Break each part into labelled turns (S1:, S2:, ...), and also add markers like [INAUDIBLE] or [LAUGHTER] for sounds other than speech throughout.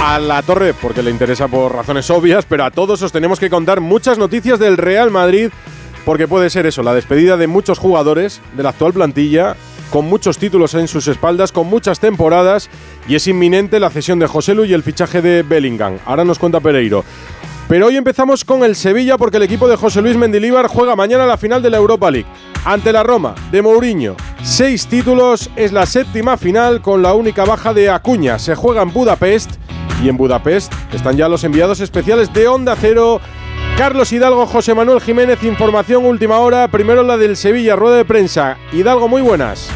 S1: a la torre porque le interesa por razones obvias, pero a todos os tenemos que contar muchas noticias del Real Madrid porque puede ser eso, la despedida de muchos jugadores de la actual plantilla con muchos títulos en sus espaldas, con muchas temporadas y es inminente la cesión de José Lu y el fichaje de Bellingham. Ahora nos cuenta Pereiro. Pero hoy empezamos con el Sevilla porque el equipo de José Luis Mendilíbar juega mañana la final de la Europa League. Ante la Roma de Mourinho. Seis títulos, es la séptima final con la única baja de Acuña. Se juega en Budapest y en Budapest están ya los enviados especiales de Onda Cero. Carlos Hidalgo, José Manuel Jiménez, información última hora. Primero la del Sevilla, rueda de prensa. Hidalgo, muy buenas.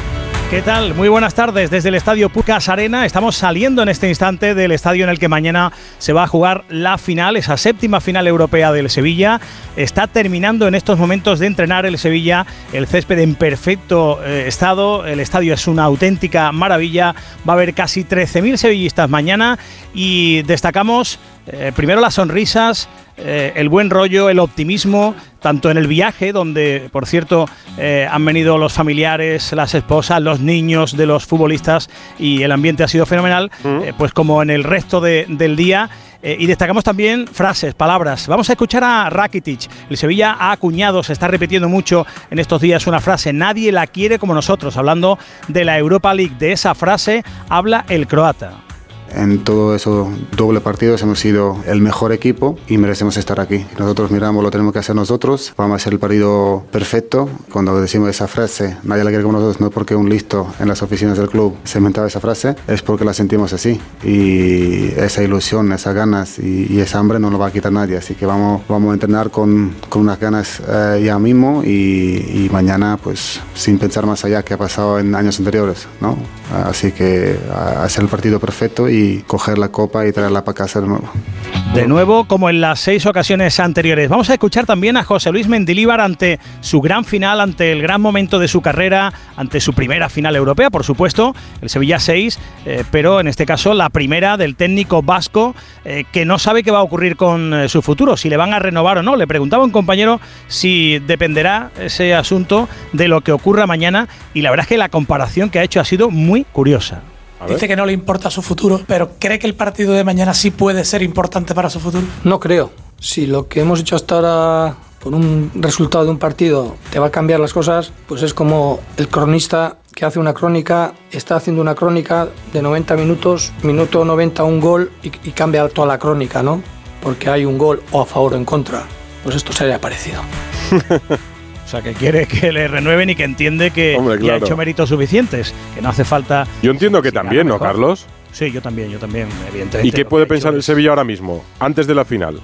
S2: ¿Qué tal? Muy buenas tardes desde el estadio Pucas Arena. Estamos saliendo en este instante del estadio en el que mañana se va a jugar la final, esa séptima final europea del Sevilla. Está terminando en estos momentos de entrenar el Sevilla, el césped en perfecto eh, estado. El estadio es una auténtica maravilla. Va a haber casi 13.000 sevillistas mañana y destacamos eh, primero las sonrisas, eh, el buen rollo, el optimismo, tanto en el viaje, donde, por cierto, eh, han venido los familiares, las esposas, los niños de los futbolistas y el ambiente ha sido fenomenal, pues como en el resto del día. y destacamos también frases, palabras. Vamos a escuchar a Rakitic. El Sevilla ha acuñado, se está repitiendo mucho en estos días una frase, nadie la quiere como nosotros. Hablando de la Europa League, de esa frase habla el croata.
S3: En todo eso doble partidos hemos sido el mejor equipo y merecemos estar aquí. Nosotros miramos, lo tenemos que hacer nosotros. Vamos a hacer el partido perfecto. Cuando decimos esa frase, nadie la quiere como nosotros, no es porque un listo en las oficinas del club se inventaba esa frase, es porque la sentimos así. Y esa ilusión, esas ganas y, esa hambre no lo va a quitar nadie. Así que vamos, vamos a entrenar con, con unas ganas eh, ya mismo y, y, mañana, pues sin pensar más allá que ha pasado en años anteriores. ¿no? Así que hacer el partido perfecto y coger la copa y traerla para casa de nuevo.
S2: De nuevo, como en las seis ocasiones anteriores. Vamos a escuchar también a José Luis Mendilíbar ante su gran final, ante el gran momento de su carrera, ante su primera final europea, por supuesto, el Sevilla 6, eh, pero en este caso la primera del técnico vasco eh, que no sabe qué va a ocurrir con eh, su futuro, si le van a renovar o no. Le preguntaba un compañero si dependerá ese asunto de lo que ocurra mañana y la verdad es que la comparación que ha hecho ha sido muy curiosa.
S4: Dice que no le importa su futuro, pero ¿cree que el partido de mañana sí puede ser importante para su futuro?
S5: No creo. Si lo que hemos hecho hasta ahora con un resultado de un partido te va a cambiar las cosas, pues es como el cronista que hace una crónica, está haciendo una crónica de 90 minutos, minuto 90 un gol y, y cambia toda la crónica, ¿no? Porque hay un gol o a favor o en contra. Pues esto sería parecido. [LAUGHS]
S2: O sea, que quiere [LAUGHS] que le renueven y que entiende que ya ha hecho méritos suficientes, que no hace falta.
S1: Yo entiendo que también, ¿no, Carlos?
S2: Sí, yo también, yo también, evidentemente.
S1: ¿Y qué puede pensar el Sevilla ahora mismo, antes de la final?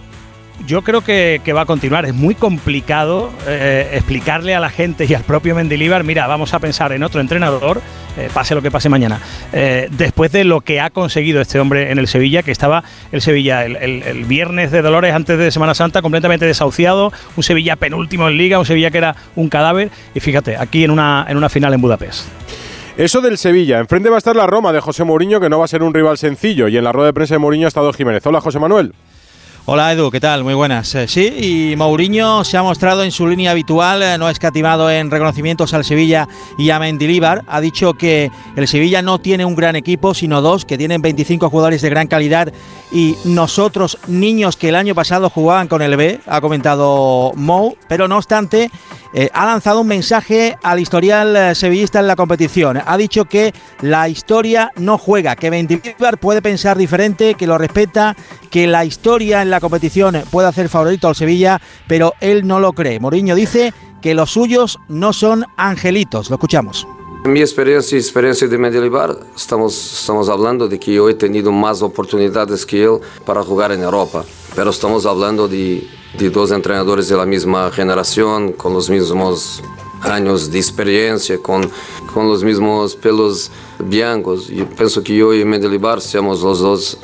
S2: Yo creo que, va a continuar. Es muy complicado eh, explicarle a la gente y al propio Mendilibar, mira, vamos a pensar en otro entrenador, eh, pase lo que pase mañana. Eh, después de lo que ha conseguido este hombre en el Sevilla, que estaba el Sevilla el, viernes de Dolores antes de Semana Santa completamente desahuciado, un Sevilla penúltimo en liga, un Sevilla que era un cadáver, y fíjate, aquí en una, en una final en Budapest.
S1: Eso del Sevilla. Enfrente va a estar la Roma de José Mourinho, que no va a ser un rival sencillo. Y en la rueda de prensa de Mourinho ha estado Jiménez. Hola, José Manuel.
S6: Hola Edu, ¿qué tal? Muy buenas. Eh, sí, y Mourinho se ha mostrado en su línea habitual, eh, no ha escatimado en reconocimientos al Sevilla y a Mendilíbar. Ha dicho que el Sevilla no tiene un gran equipo, sino dos, que tienen 25 jugadores de gran calidad y nosotros, niños que el año pasado jugaban con el B, ha comentado Mou, pero no obstante, eh, ha lanzado un mensaje al historial eh, sevillista en la competición. Ha dicho que la historia no juega, que Mendilibar puede pensar diferente, que lo respeta, que la historia en la competición puede hacer favorito al Sevilla, pero él no lo cree. Mourinho dice que los suyos no son angelitos. Lo escuchamos.
S7: Mi experiencia y experiencia de Mendilibar, estamos, estamos hablando de que yo he tenido más oportunidades que él para jugar en Europa, pero estamos hablando de de dos entrenadores de la misma generación, con los mismos años de experiencia, con, con los mismos pelos blancos. Yo pienso que yo y Mendelibar somos los dos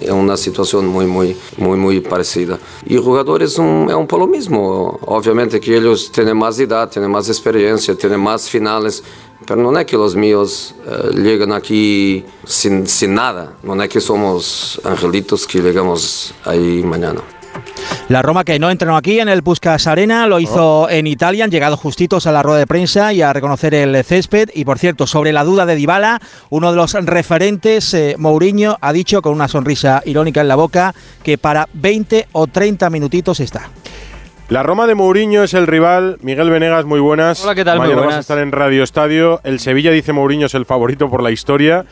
S7: en una situación muy, muy, muy, muy parecida. Y jugadores un, es un poco lo mismo. Obviamente que ellos tienen más edad, tienen más experiencia, tienen más finales, pero no es que los míos uh, llegan aquí sin, sin nada. No es que somos angelitos que llegamos ahí mañana.
S6: La Roma que no entrenó aquí en el Puskas Arena, lo hizo en Italia, han llegado justitos a la rueda de prensa y a reconocer el césped. Y por cierto, sobre la duda de Dybala, uno de los referentes, eh, Mourinho, ha dicho con una sonrisa irónica en la boca que para 20 o 30 minutitos está.
S1: La Roma de Mourinho es el rival. Miguel Venegas, muy buenas.
S8: Hola, ¿qué tal?
S1: Mañana
S8: muy
S1: vas
S8: buenas.
S1: a estar en Radio Estadio. El Sevilla dice Mourinho es el favorito por la historia.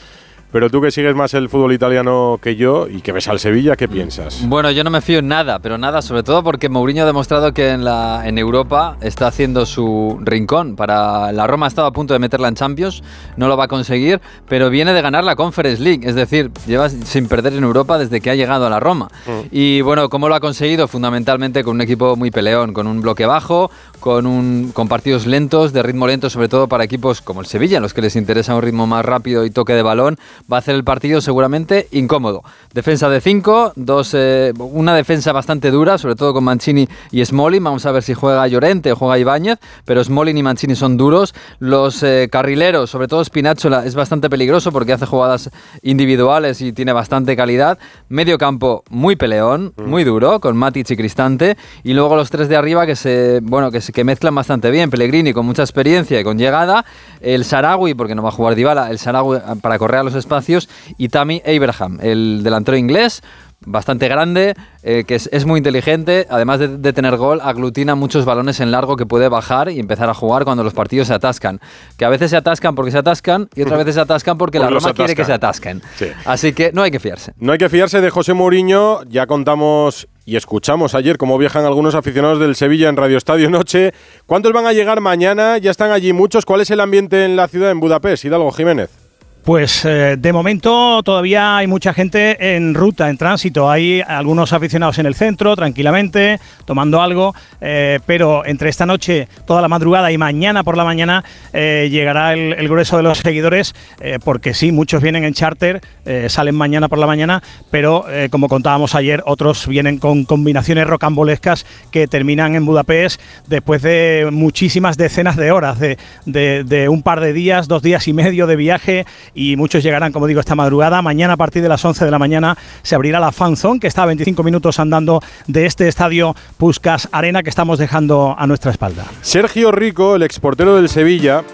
S1: Pero tú que sigues más el fútbol italiano que yo y que ves al Sevilla, ¿qué piensas?
S8: Bueno, yo no me fío en nada, pero nada, sobre todo porque Mourinho ha demostrado que en, la, en Europa está haciendo su rincón. Para la Roma estaba a punto de meterla en Champions, no lo va a conseguir, pero viene de ganar la Conference League, es decir, lleva sin perder en Europa desde que ha llegado a la Roma. Y bueno, ¿cómo lo ha conseguido? Fundamentalmente con un equipo muy peleón, con un bloque bajo, con, un, con partidos lentos, de ritmo lento, sobre todo para equipos como el Sevilla, en los que les interesa un ritmo más rápido y toque de balón, va a hacer el partido seguramente incómodo. Defensa de 5, dos, eh, una defensa bastante dura, sobre todo con Mancini y Smolin. Vamos a ver si juega Llorente o juega Ibáñez, pero Smolin y Mancini son duros. Los eh, carrileros, sobre todo Spinazzola, es bastante peligroso porque hace jugadas individuales y tiene bastante calidad. Medio campo muy peleón, muy duro, con Matic y Cristante. Y luego los tres de arriba que se, bueno, que, se- que mezclan bastante bien. Pellegrini con mucha experiencia y con llegada. El Sarawi, porque no va a jugar Dybala, el Sarawi ah, para correr a los espacios. Y Tammy Abraham, el delantero inglés. Bastante grande, eh, que es, es muy inteligente, además de, de tener gol, aglutina muchos balones en largo que puede bajar y empezar a jugar cuando los partidos se atascan. Que a veces se atascan porque se atascan y otras [LAUGHS] veces se atascan porque la
S1: Porque los
S8: Roma quiere que se atasquen.
S1: Sí.
S8: Así que no hay que fiarse.
S1: No hay que fiarse de José Mourinho. Ya contamos y escuchamos ayer cómo viajan algunos aficionados del Sevilla en Radio Estadio Noche. ¿Cuántos van a llegar mañana? Ya están allí muchos. ¿Cuál es el ambiente en la ciudad, en Budapest? Hidalgo Jiménez.
S2: Pues eh, de momento todavía hay mucha gente en ruta, en tránsito. Hay algunos aficionados en el centro, tranquilamente, tomando algo, eh, pero entre esta noche, toda la madrugada y mañana por la mañana eh, llegará el, grueso de los seguidores, porque sí, muchos vienen en charter, salen mañana por la mañana, pero como contábamos ayer, otros vienen con combinaciones rocambolescas que terminan en Budapest después de muchísimas decenas de horas, de un par de días, dos días y medio de viaje y muchos llegarán, como digo, esta madrugada. Mañana a partir de las 11 de la mañana se abrirá la fanzone, que está a 25 minutos andando de este estadio Puskas Arena que estamos dejando a nuestra espalda.
S1: Sergio Rico, el exportero del Sevilla,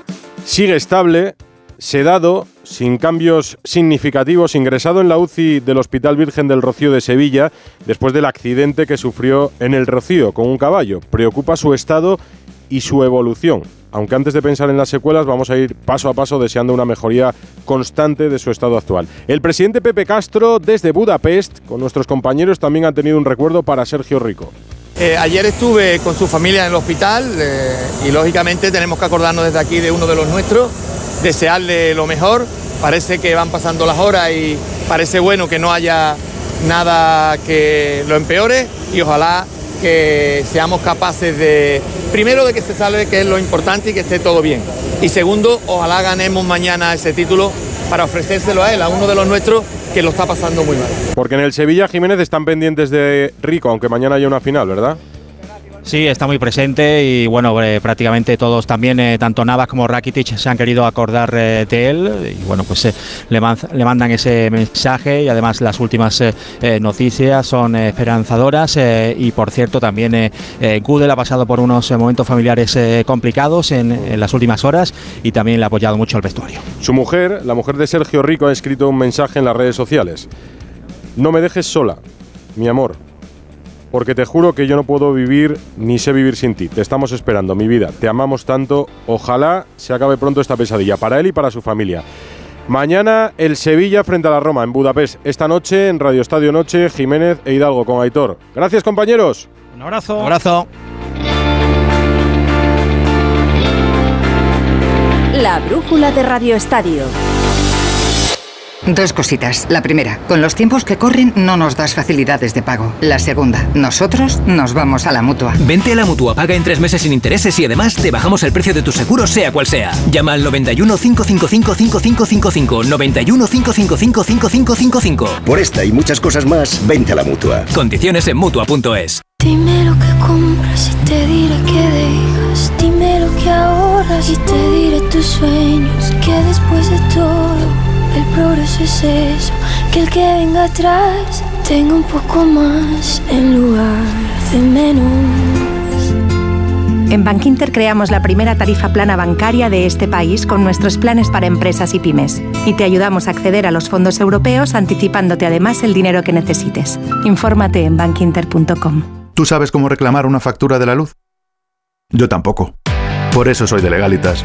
S1: sigue estable, sedado, sin cambios significativos, ingresado en la UCI del Hospital Virgen del Rocío de Sevilla después del accidente que sufrió en el Rocío con un caballo. Preocupa su estado y su evolución. Aunque antes de pensar en las secuelas, vamos a ir paso a paso deseando una mejoría constante de su estado actual. El presidente Pepe Castro, desde Budapest, con nuestros compañeros, también ha tenido un recuerdo para Sergio Rico.
S9: Eh, ayer estuve con su familia en el hospital eh, y lógicamente tenemos que acordarnos desde aquí de uno de los nuestros, desearle lo mejor. Parece que van pasando las horas y parece bueno que no haya nada que lo empeore y ojalá que seamos capaces de, primero, de que se salve, que es lo importante y que esté todo bien. Y segundo, ojalá ganemos mañana ese título para ofrecérselo a él, a uno de los nuestros que lo está pasando muy mal.
S1: Porque en el Sevilla Jiménez están pendientes de Rico, aunque mañana haya una final, ¿verdad?
S6: Sí, está muy presente y bueno, eh, prácticamente todos también, eh, tanto Navas como Rakitic, se han querido acordar eh, de él y bueno, pues le, man- le mandan ese mensaje y además las últimas noticias son esperanzadoras y por cierto también Gudel ha pasado por unos momentos familiares complicados en, en las últimas horas y también le ha apoyado mucho el vestuario.
S1: Su mujer, la mujer de Sergio Rico, ha escrito un mensaje en las redes sociales. No me dejes sola, mi amor, porque te juro que yo no puedo vivir ni sé vivir sin ti. Te estamos esperando, mi vida. Te amamos tanto. Ojalá se acabe pronto esta pesadilla, para él y para su familia. Mañana el Sevilla frente a la Roma en Budapest. Esta noche en Radio Estadio Noche, Jiménez e Hidalgo con Aitor. Gracias compañeros.
S2: Un abrazo.
S6: Un abrazo.
S10: La brújula de Radio Estadio.
S11: Dos cositas. La primera, con los tiempos que corren no nos das facilidades de pago. La segunda, nosotros nos vamos a la mutua.
S12: Vente a la mutua, paga en tres meses sin intereses y además te bajamos el precio de tu seguro, sea cual sea. Llama al 91 555 5555. 91 555 5555.
S13: Por esta y muchas cosas más, vente a la mutua.
S12: Condiciones en mutua.es.
S14: Dime lo que compras y te diré que dejas. Dime lo que ahorras y te diré tus sueños. Que después de todo, el progreso es eso. Que el que venga atrás tenga un poco más en lugar de menos.
S15: En Bankinter creamos la primera tarifa plana bancaria de este país con nuestros planes para empresas y pymes. Y te ayudamos a acceder a los fondos europeos anticipándote además el dinero que necesites. Infórmate en bankinter.com.
S16: ¿Tú sabes cómo reclamar una factura de la luz? Yo tampoco. Por eso soy de Legalitas.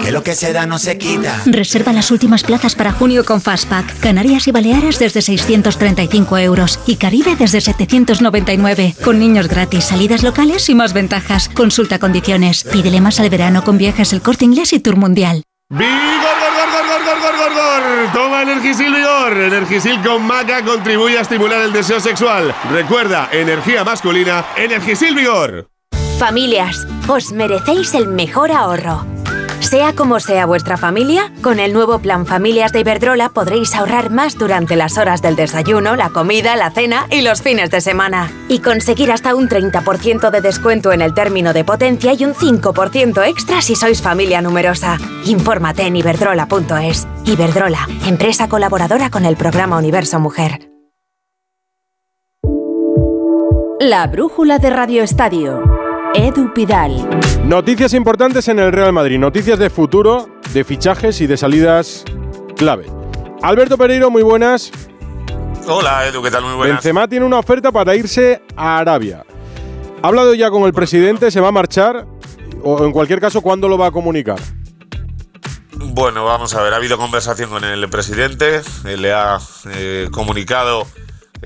S17: Que lo que se da no se quita.
S18: Reserva las últimas plazas para junio con Fastpack. Canarias y Baleares desde 635 euros y Caribe desde 799. Con niños gratis, salidas locales y más ventajas. Consulta condiciones. Pídele más al verano con viajes el corte inglés y tour mundial.
S19: ¡Vigor, gor, gor, gor, gor, gor, gor, gor! Toma Energisil Vigor. Energisil con maca contribuye a estimular el deseo sexual. Recuerda, energía masculina, Energisil Vigor.
S20: Familias, os merecéis el mejor ahorro. Sea como sea vuestra familia, con el nuevo plan Familias de Iberdrola podréis ahorrar más durante las horas del desayuno, la comida, la cena y los fines de semana. Y conseguir hasta un 30% de descuento en el término de potencia y un 5% extra si sois familia numerosa. Infórmate en iberdrola.es. Iberdrola, empresa colaboradora con el programa Universo Mujer.
S10: La brújula de Radio Estadio. Edu Pidal.
S1: Noticias importantes en el Real Madrid, noticias de futuro, de fichajes y de salidas clave. Alberto Pereiro, muy buenas.
S21: Hola Edu, ¿qué tal? Muy buenas.
S1: Benzema tiene una oferta para irse a Arabia. ¿Ha hablado ya con el presidente? ¿Se va a marchar? O en cualquier caso, ¿cuándo lo va a comunicar?
S21: Bueno, vamos a ver, ha habido conversación con el presidente, le ha eh, comunicado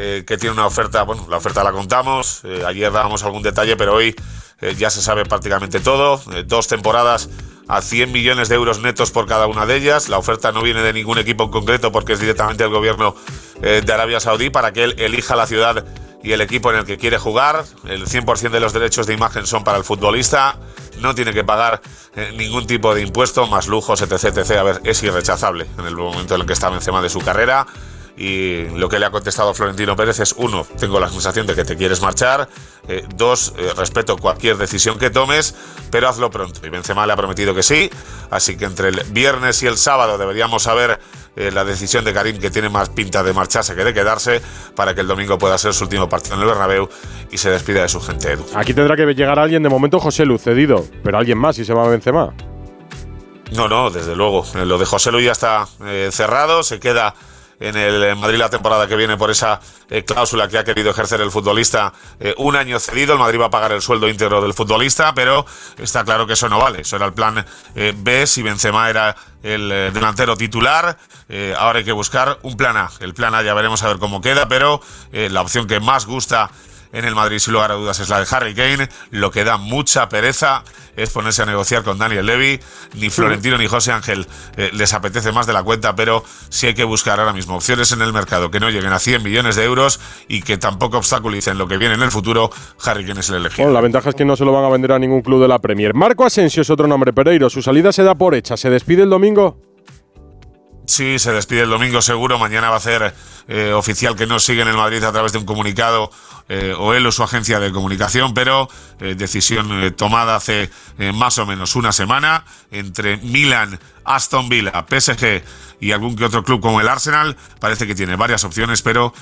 S21: eh, que tiene una oferta, bueno, la oferta la contamos, eh, ayer dábamos algún detalle, pero hoy eh, ya se sabe prácticamente todo, dos temporadas a 100 millones de euros netos por cada una de ellas, la oferta no viene de ningún equipo en concreto porque es directamente del gobierno de Arabia Saudí para que él elija la ciudad y el equipo en el que quiere jugar, el 100% de los derechos de imagen son para el futbolista, no tiene que pagar ningún tipo de impuesto, más lujos, etc, etc. A ver, es irrechazable en el momento en el que está Benzema de su carrera. Y lo que le ha contestado Florentino Pérez es, uno, tengo la sensación de que te quieres marchar, eh, dos, eh, respeto cualquier decisión que tomes, pero hazlo pronto. Y Benzema le ha prometido que sí, así que entre el viernes y el sábado deberíamos saber eh, la decisión de Karim, que tiene más pinta de marcharse que de quedarse, para que el domingo pueda ser su último partido en el Bernabéu y se despida de su gente, Edu.
S1: Aquí tendrá que llegar alguien, de momento José Lu cedido, pero alguien más si se va a Benzema.
S21: No, no, desde luego. Eh, Lo de José Luis ya está cerrado, se queda en el Madrid la temporada que viene por esa eh, cláusula que ha querido ejercer el futbolista eh, un año cedido. El Madrid va a pagar el sueldo íntegro del futbolista, pero está claro que eso no vale. Eso era el plan eh, B si Benzema era el delantero titular. Ahora hay que buscar un plan A. El plan A ya veremos a ver cómo queda, pero la opción que más gusta en el Madrid, sin lugar a dudas, es la de Harry Kane. Lo que da mucha pereza es ponerse a negociar con Daniel Levy. Ni Florentino ni José Ángel eh, les apetece más de la cuenta, pero sí hay que buscar ahora mismo opciones en el mercado que no lleguen a 100 millones de euros y que tampoco obstaculicen lo que viene en el futuro. Harry Kane es el elegido.
S1: Bueno, la ventaja es que no se lo van a vender a ningún club de la Premier. Marco Asensio es otro nombre, Pereiro. Su salida se da por hecha. ¿Se despide el domingo?
S21: Sí, se despide el domingo seguro. Mañana va a ser eh, oficial que no sigue en el Madrid a través de un comunicado eh, o él o su agencia de comunicación, pero eh, decisión tomada hace más o menos una semana entre Milan, Aston Villa, PSG y algún que otro club como el Arsenal. Parece que tiene varias opciones, pero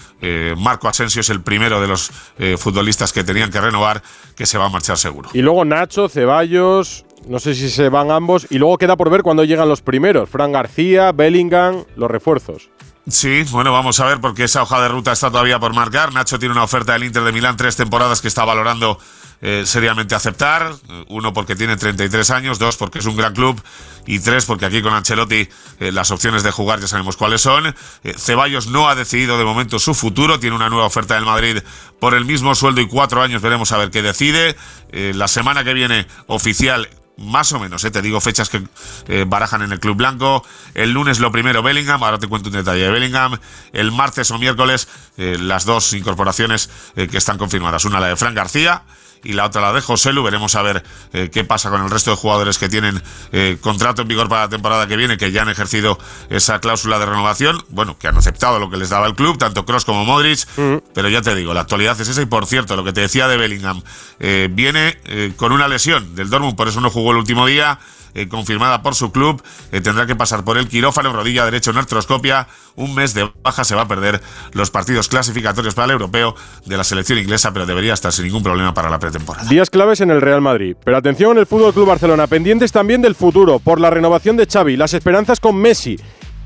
S21: Marco Asensio es el primero de los futbolistas que tenían que renovar que se va a marchar seguro.
S1: Y luego Nacho, Ceballos, no sé si se van ambos. Y luego queda por ver cuándo llegan los primeros. Fran García, Bellingham, los refuerzos.
S21: Sí, bueno, vamos a ver porque esa hoja de ruta está todavía por marcar. Nacho tiene una oferta del Inter de Milán, tres temporadas que está valorando eh, seriamente aceptar. Uno porque tiene 33 años, dos porque es un gran club y tres porque aquí con Ancelotti eh, las opciones de jugar ya sabemos cuáles son. Eh, Ceballos no ha decidido de momento su futuro, tiene una nueva oferta del Madrid por el mismo sueldo y cuatro años, veremos a ver qué decide. Eh, la semana que viene oficial más o menos, eh, te digo fechas que eh, barajan en el Club Blanco. El lunes lo primero Bellingham, ahora te cuento un detalle de Bellingham. El martes o miércoles eh, las dos incorporaciones eh, que están confirmadas. Una la de Fran García y la otra la de José Lu. Veremos a ver eh, qué pasa con el resto de jugadores que tienen eh, contrato en vigor para la temporada que viene, que ya han ejercido esa cláusula de renovación. Bueno, que han aceptado lo que les daba el club, tanto Cross como Modric. Pero ya te digo, la actualidad es esa. Y por cierto, lo que te decía de Bellingham, eh, viene con una lesión del Dortmund, por eso no jugó el último día. Eh, confirmada por su club. Eh, tendrá que pasar por el quirófano, rodilla derecha en artroscopia. Un mes de baja se va a perder los partidos clasificatorios para el europeo de la selección inglesa, pero debería estar sin ningún problema para la pretemporada.
S1: Días claves en el Real Madrid. Pero atención en el Fútbol Club Barcelona, pendientes también del futuro, por la renovación de Xavi, las esperanzas con Messi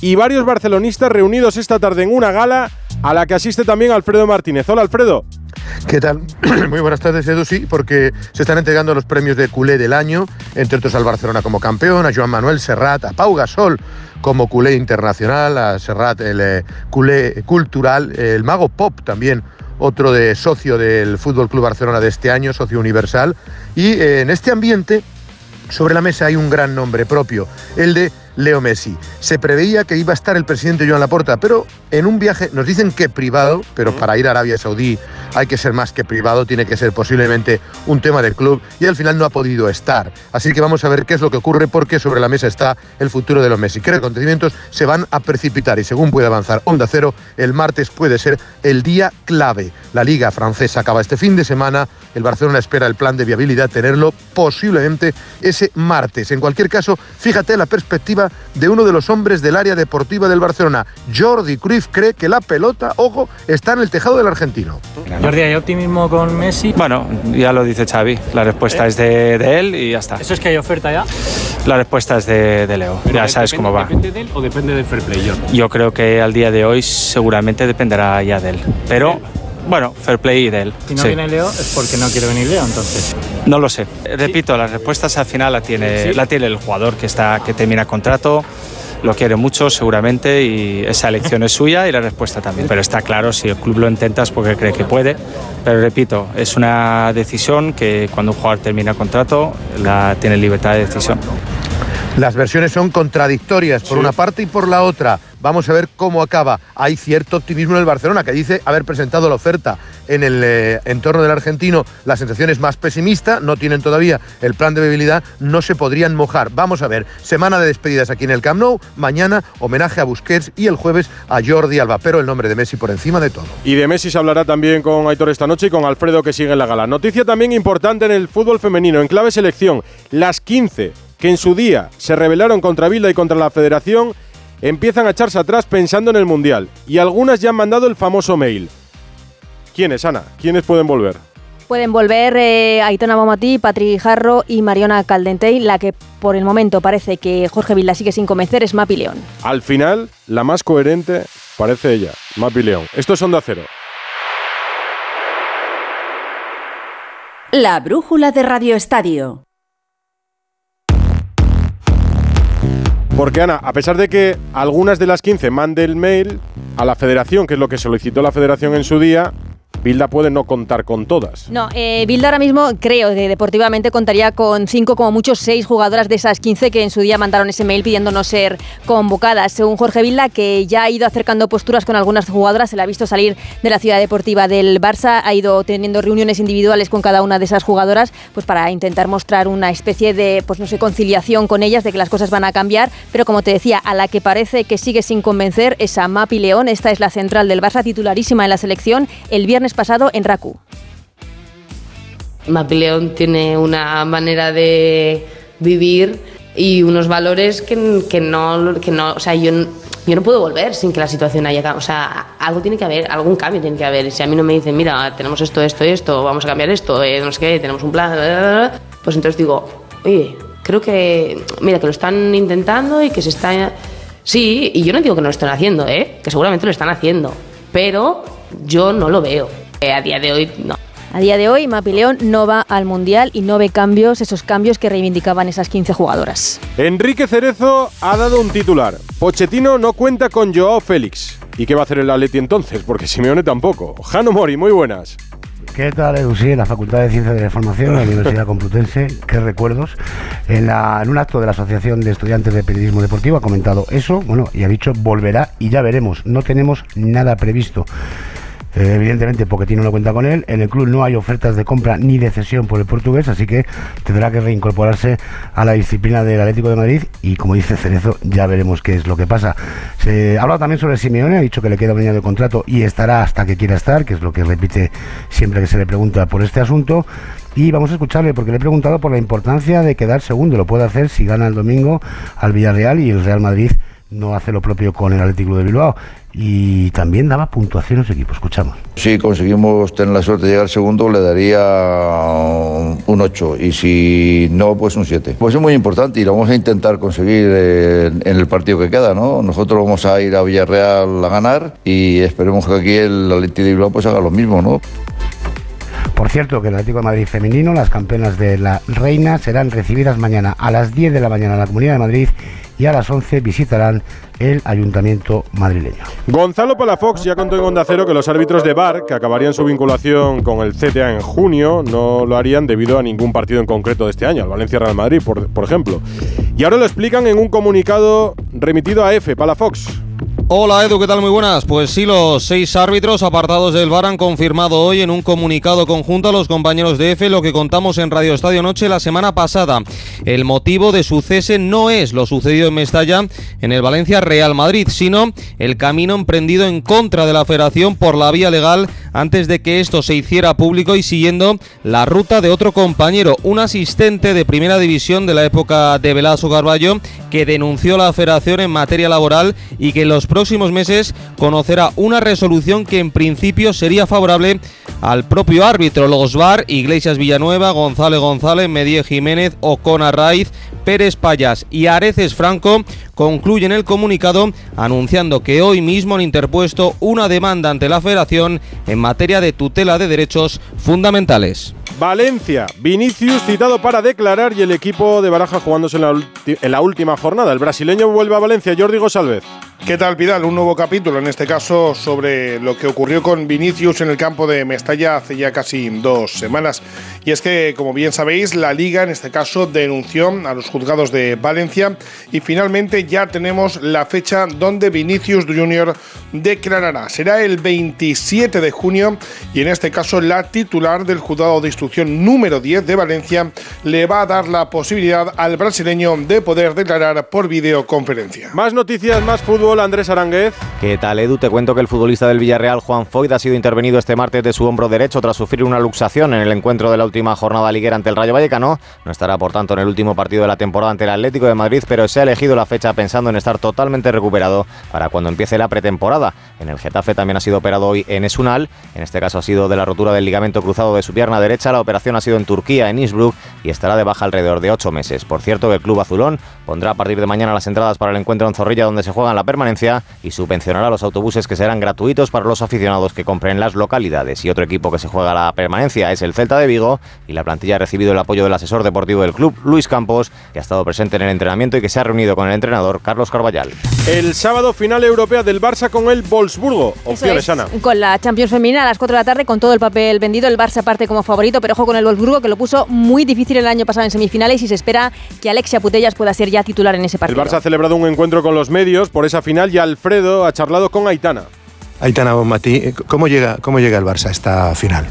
S1: y varios barcelonistas reunidos esta tarde en una gala a la que asiste también Alfredo Martínez. Hola Alfredo.
S22: ¿Qué tal? [CLEARS THROAT] Muy buenas tardes, Edu. Sí, porque se están entregando los premios de culé del año, entre otros al Barcelona como campeón, a Joan Manuel Serrat, a Pau Gasol como culé internacional, a Serrat el eh, culé cultural, el mago Pop también otro de socio del Fútbol Club Barcelona de este año, socio universal. Y eh, en este ambiente, sobre la mesa hay un gran nombre propio, el de Leo Messi. Se preveía que iba a estar el presidente Joan Laporta, pero en un viaje, nos dicen que privado, pero para ir a Arabia Saudí hay que ser más que privado, tiene que ser posiblemente un tema del club y al final no ha podido estar. Así que vamos a ver qué es lo que ocurre porque sobre la mesa está el futuro de los Messi. ¿Qué acontecimientos se van a precipitar y según puede avanzar Onda Cero, el martes puede ser el día clave. La liga francesa acaba este fin de semana, el Barcelona espera el plan de viabilidad tenerlo posiblemente ese martes. En cualquier caso, fíjate la perspectiva de uno de los hombres del área deportiva del Barcelona. Jordi Cruyff cree que la pelota, ojo, está en el tejado del argentino.
S23: Jordi, ¿hay optimismo con Messi?
S24: Bueno, ya lo dice Xavi. La respuesta es de, él y ya está.
S23: ¿Eso es que hay oferta ya?
S24: La respuesta es de, Leo. ya sabes cómo va.
S23: ¿Depende de él o depende del fair play?
S24: Yo creo que al día de hoy seguramente dependerá ya de él. Pero bueno, fair play de él.
S23: Si no viene Leo es porque no quiere venir Leo, entonces.
S24: No lo sé. Repito, las respuestas al final la tiene, la tiene el jugador que está que termina contrato lo quiere mucho seguramente y esa elección es suya y la respuesta también. Pero está claro, si el club lo intenta es porque cree que puede. Pero repito, es una decisión que cuando un jugador termina contrato la tiene libertad de decisión.
S22: Las versiones son contradictorias por una parte y por la otra. Vamos a ver cómo acaba. Hay cierto optimismo en el Barcelona que dice haber presentado la oferta en el eh, entorno del argentino. La sensación es más pesimista, no tienen todavía el plan de viabilidad, no se podrían mojar. Vamos a ver, semana de despedidas aquí en el Camp Nou, mañana homenaje a Busquets y el jueves a Jordi Alba, pero el nombre de Messi por encima de todo.
S1: Y de Messi se hablará también con Aitor esta noche y con Alfredo que sigue en la gala. Noticia también importante en el fútbol femenino, en clave selección, las 15 que en su día se rebelaron contra Bilda y contra la Federación, empiezan a echarse atrás pensando en el Mundial. Y algunas ya han mandado el famoso mail. ¿Quiénes, Ana? ¿Quiénes pueden volver?
S25: Pueden volver eh, Aitona Momati, Patri Jarro y Mariona Caldentey. La que por el momento parece que Jorge Vilda sigue sin convencer es Mapi León.
S1: Al final, la más coherente parece ella, Mapi León. Esto es Onda Cero.
S10: La brújula de Radio Estadio.
S1: Porque Ana, a pesar de que algunas de las 15 mande el mail a la federación, que es lo que solicitó la federación en su día, Bilda puede no contar con todas.
S25: No, eh, Bilda ahora mismo creo que deportivamente contaría con cinco, como muchos seis jugadoras de esas 15 que en su día mandaron ese mail pidiendo no ser convocadas. Según Jorge Bilda, que ya ha ido acercando posturas con algunas jugadoras, se la ha visto salir de la ciudad deportiva del Barça, ha ido teniendo reuniones individuales con cada una de esas jugadoras, pues para intentar mostrar una especie de, pues no sé, conciliación con ellas, de que las cosas van a cambiar. Pero como te decía, a la que parece que sigue sin convencer es a Mapi León. Esta es la central del Barça, titularísima en la selección. El viernes pasado en Raku.
S26: Mapileón tiene una manera de vivir y unos valores que, no, que no, o sea, yo, no puedo volver sin que la situación haya cambiado. O sea, algo tiene que haber, algún cambio tiene que haber. Si a mí no me dicen, mira, tenemos esto, esto, esto, vamos a cambiar esto, eh, no sé qué, tenemos un plan, pues entonces digo, oye, creo que, mira, que lo están intentando y que se está... Sí, y yo no digo que no lo estén haciendo, ¿eh? que seguramente lo están haciendo, pero yo no lo veo. Eh, a día de hoy, no.
S25: A día de hoy, Mapileón no va al Mundial y no ve cambios, esos cambios que reivindicaban esas 15 jugadoras.
S1: Enrique Cerezo ha dado un titular. Pochettino no cuenta con Joao Félix. ¿Y qué va a hacer el Atleti entonces? Porque Simeone tampoco. Jano Mori, muy buenas.
S27: ¿Qué tal, Edu? Sí, en la Facultad de Ciencias de la Información, de la Universidad Complutense, [LAUGHS] qué recuerdos. En, la, en, un acto de la Asociación de Estudiantes de Periodismo Deportivo ha comentado eso, bueno, y ha dicho volverá y ya veremos. No tenemos nada previsto. Eh, evidentemente Pochettino no cuenta con él. En el club no hay ofertas de compra ni de cesión por el portugués, así que tendrá que reincorporarse a la disciplina del Atlético de Madrid y como dice Cerezo, ya veremos qué es lo que pasa. Se ha hablado también sobre Simeone, ha dicho que le queda un año de contrato y estará hasta que quiera estar, que es lo que repite siempre que se le pregunta por este asunto. Y vamos a escucharle porque le he preguntado por la importancia de quedar segundo. Lo puede hacer si gana el domingo al Villarreal y el Real Madrid no hace lo propio con el Atlético de Bilbao. Y también daba puntuación a su equipo. Escuchamos.
S28: Si conseguimos tener la suerte de llegar segundo, le daría un 8 y si no, pues un 7. Pues es muy importante y lo vamos a intentar conseguir en, en el partido que queda, ¿no? Nosotros vamos a ir a Villarreal a ganar y esperemos que aquí el Atlético de Bilbao pues haga lo mismo, ¿no?
S27: Por cierto, que el Atlético de Madrid femenino, las campeonas de la Reina, serán recibidas mañana a las 10 de la mañana en la Comunidad de Madrid y a las 11 visitarán el Ayuntamiento madrileño.
S1: Gonzalo Palafox ya contó en Onda Cero que los árbitros de VAR, que acabarían su vinculación con el CTA en junio, no lo harían debido a ningún partido en concreto de este año, al Valencia-Real Madrid, por, por ejemplo. Y ahora lo explican en un comunicado remitido a F, Palafox.
S29: Hola Edu, ¿qué tal? Muy buenas. Pues sí, los seis árbitros apartados del VAR han confirmado hoy en un comunicado conjunto a los compañeros de EFE lo que contamos en Radio Estadio Noche la semana pasada. El motivo de su cese no es lo sucedido en Mestalla en el Valencia Real Madrid, sino el camino emprendido en contra de la federación por la vía legal antes de que esto se hiciera público y siguiendo la ruta de otro compañero, un asistente de primera división de la época de Velasco Carballo, que denunció la federación en materia laboral y que los próximos meses conocerá una resolución que en principio sería favorable al propio árbitro. Los VAR, Iglesias Villanueva, González González, Medie Jiménez, Ocona Raiz, Pérez Payas y Areces Franco concluyen el comunicado anunciando que hoy mismo han interpuesto una demanda ante la federación en materia de tutela de derechos fundamentales.
S1: Valencia, Vinicius citado para declarar y el equipo de Baraja jugándose en la, en la última jornada. El brasileño vuelve a Valencia, Jordi Gosalvez.
S30: ¿Qué tal, Pidal? Un nuevo capítulo, en este caso, sobre lo que ocurrió con Vinicius en el campo de Mestalla hace ya casi dos semanas. Y es que, como bien sabéis, la Liga, en este caso, denunció a los juzgados de Valencia y finalmente ya tenemos la fecha donde Vinicius Junior declarará. Será el 27 de junio y, en este caso, la titular del juzgado de instrucción número 10 de Valencia le va a dar la posibilidad al brasileño de poder declarar por videoconferencia.
S1: Más noticias, más fútbol. Andrés Aránguez.
S31: ¿Qué tal, Edu? Te cuento que el futbolista del Villarreal, Juan Foyd, ha sido intervenido este martes de su hombro derecho tras sufrir una luxación en el encuentro de la última jornada liguera ante el Rayo Vallecano. No estará, por tanto, en el último partido de la temporada ante el Atlético de Madrid, pero se ha elegido la fecha pensando en estar totalmente recuperado para cuando empiece la pretemporada. En el Getafe también ha sido operado hoy en Esunal. En este caso ha sido de la rotura del ligamento cruzado de su pierna derecha. La operación ha sido en Turquía, en Innsbruck, y estará de baja alrededor de ocho meses. Por cierto, el club azulón pondrá a partir de mañana las entradas para el encuentro en Zorrilla, donde se juega en la permanencia y subvencionará los autobuses que serán gratuitos para los aficionados que compren las localidades. Y otro equipo que se juega la permanencia es el Celta de Vigo y la plantilla ha recibido el apoyo del asesor deportivo del club, Luis Campos, que ha estado presente en el entrenamiento y que se ha reunido con el entrenador, Carlos Carballal.
S1: El sábado final europea del Barça con el Wolfsburgo. Opciones, Ana.
S25: Con la Champions Femenina a las 4 de la tarde, con todo el papel vendido, el Barça parte como favorito, pero ojo con el Wolfsburgo, que lo puso muy difícil el año pasado en semifinales y se espera que Alexia Putellas pueda ser ya titular en ese
S1: El
S25: partido.
S1: Barça ha celebrado un encuentro con los medios por esa final y Alfredo ha charlado con Aitana.
S22: Aitana Bonmatí, ¿cómo llega, ¿cómo llega el Barça a esta final?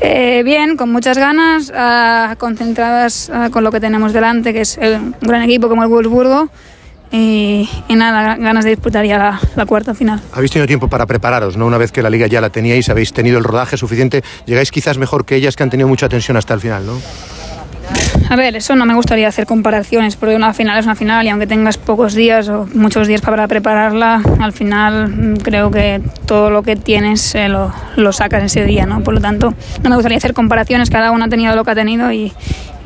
S32: Eh, bien, con muchas ganas, ah, concentradas ah, con lo que tenemos delante, que es el- un gran equipo como el Wolfsburgo. Y, y nada, ganas de disputar ya la, la cuarta final.
S22: Habéis tenido tiempo para prepararos, ¿no? Una vez que la liga ya la teníais, habéis tenido el rodaje suficiente, llegáis quizás mejor que ellas que han tenido mucha tensión hasta el final, ¿no?
S32: A ver, eso no me gustaría hacer comparaciones, porque una final es una final y aunque tengas pocos días o muchos días para prepararla, al final mm, creo que todo lo que tienes eh, lo, lo sacas ese día, ¿no? Por lo tanto, no me gustaría hacer comparaciones, cada uno ha tenido lo que ha tenido y,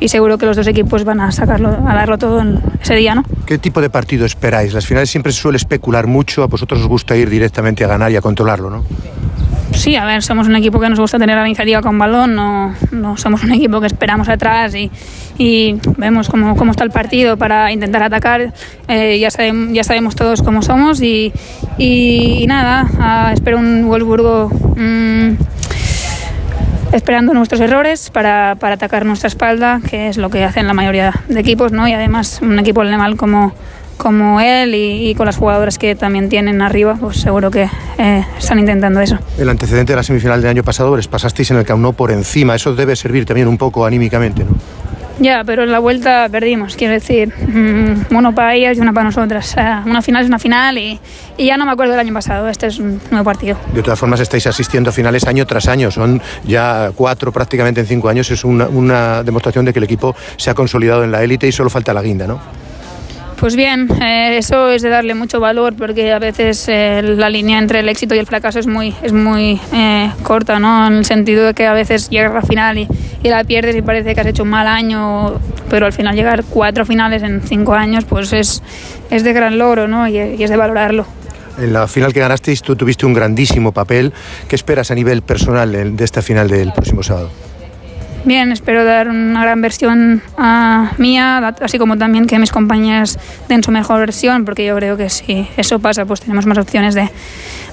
S32: seguro que los dos equipos van a sacarlo, a darlo todo en ese día, ¿no?
S22: ¿Qué tipo de partido esperáis? Las finales siempre se suele especular mucho, a vosotros os gusta ir directamente a ganar y a controlarlo, ¿no?
S32: Sí, a ver, somos un equipo que nos gusta tener la iniciativa con balón, no, no somos un equipo que esperamos atrás y, vemos cómo, cómo está el partido para intentar atacar. Eh, ya, sabem- ya sabemos todos cómo somos y, nada, espero un Wolfsburgo mm, esperando nuestros errores para, para atacar nuestra espalda, que es lo que hacen la mayoría de equipos, ¿no? Y además un equipo alemán como, como él y, y con las jugadoras que también tienen arriba, pues seguro que eh, están intentando eso.
S22: El antecedente de la semifinal del año pasado les pasasteis en el Camp Nou por encima. Eso debe servir también un poco anímicamente, ¿no?
S32: Ya, pero en la vuelta perdimos, quiero decir, mm, uno para ellas y una para nosotras. Una final es una final y, y ya no me acuerdo del año pasado, este es un nuevo partido.
S22: De todas formas, estáis asistiendo a finales año tras año. Son ya cuatro prácticamente en cinco años. Es una, una demostración de que el equipo se ha consolidado en la élite y solo falta la guinda, ¿no?
S32: Pues bien, eh, eso es de darle mucho valor porque a veces eh, la línea entre el éxito y el fracaso es muy, es muy eh, corta, ¿no? En el sentido de que a veces llegas a la final y, la pierdes y parece que has hecho un mal año, pero al final llegar cuatro finales en cinco años, pues es, es de gran logro, ¿no? Y, y es de valorarlo.
S22: En la final que ganasteis, tú tuviste un grandísimo papel. ¿Qué esperas a nivel personal de esta final del próximo sábado?
S32: Bien, espero dar una gran versión a mía, así como también que mis compañeras den su mejor versión, porque yo creo que si eso pasa, pues tenemos más opciones de,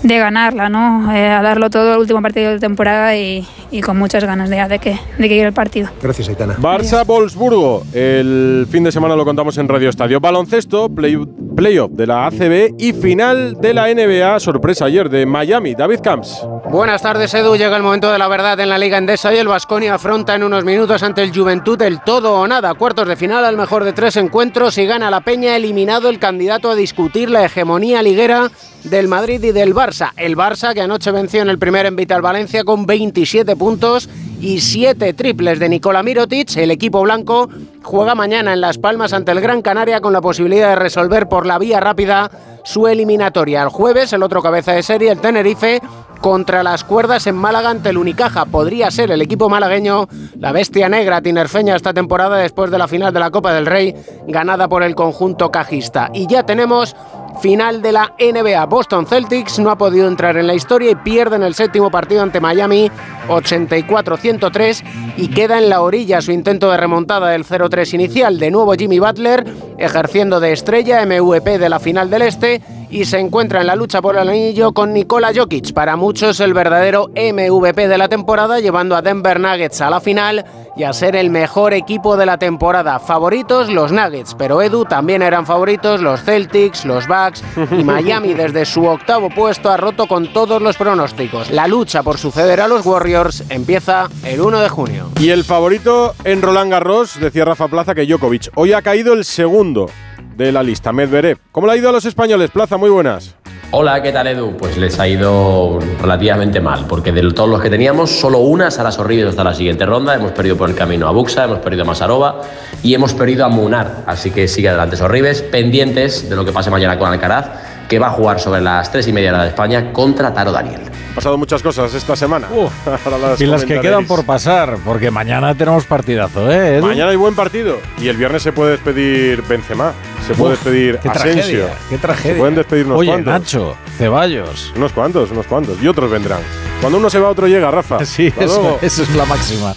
S32: de ganarla, ¿no? Eh, a darlo todo el último partido de temporada y, y con muchas ganas de, de que, de que llegue el partido.
S22: Gracias, Aitana.
S1: Barça-Wolfsburgo. El fin de semana lo contamos en Radio Estadio. Baloncesto, play- playoff de la ACB y final de la NBA. Sorpresa ayer de Miami. David Camps.
S33: Buenas tardes, Edu. Llega el momento de la verdad en la Liga Endesa y el Vasconia afronta en unos minutos ante el Juventud el todo o nada. Cuartos de final al mejor de tres encuentros y gana la Peña, eliminado el candidato a discutir la hegemonía liguera del Madrid y del Barça. El Barça que anoche venció en el primer en Vital Valencia con 27 puntos y 7 triples de Nicola Mirotic. El equipo blanco juega mañana en Las Palmas ante el Gran Canaria con la posibilidad de resolver por la vía rápida su eliminatoria. El jueves, el otro cabeza de serie, el Tenerife, contra las cuerdas en Málaga ante el Unicaja. Podría ser el equipo malagueño la bestia negra tinerfeña esta temporada después de la final de la Copa del Rey ganada por el conjunto cajista. Y ya tenemos final de la NBA. Boston Celtics no ha podido entrar en la historia y pierden el séptimo partido ante Miami 84-103 y queda en la orilla su intento de remontada del 0-3 inicial. De nuevo Jimmy Butler ejerciendo de estrella MVP de la final del Este y se encuentra en la lucha por el anillo con Nikola Jokic, para muchos el verdadero MVP de la temporada, llevando a Denver Nuggets a la final y a ser el mejor equipo de la temporada. Favoritos los Nuggets, pero Edu también eran favoritos los Celtics, los Bucks y Miami desde su octavo puesto ha roto con todos los pronósticos. La lucha por suceder a los Warriors empieza el 1 de junio.
S1: Y el favorito en Roland Garros, decía Rafa Plaza, que Djokovic. Hoy ha caído el segundo de la lista, Medvedev. ¿Cómo le ha ido a los españoles? Plaza, muy buenas.
S34: Hola, ¿qué tal Edu? Pues les ha ido relativamente mal, porque de todos los que teníamos, solo una se las horribles hasta la siguiente ronda. Hemos perdido por el camino a Buxa, hemos perdido a Masarova y hemos perdido a Munar. Así que sigue adelante Sorribes, pendientes de lo que pase mañana con Alcaraz, que va a jugar sobre las 3 y media hora de España contra Taro Daniel.
S1: Han pasado muchas cosas esta semana. [LAUGHS]
S35: Y las que quedan por pasar, porque mañana tenemos partidazo, ¿eh? Edu?
S1: Mañana hay buen partido. Y el viernes se puede despedir Benzema. Se puede
S35: Uf,
S1: despedir
S35: qué
S1: Asensio.
S35: tragedia, qué tragedia.
S1: Se pueden despedir unos
S35: Oye,
S1: cuantos.
S35: Nacho, Ceballos.
S1: Unos cuantos, unos cuantos. Y otros vendrán. Cuando uno se va, otro llega, Rafa. [LAUGHS]
S35: Sí, eso es la máxima.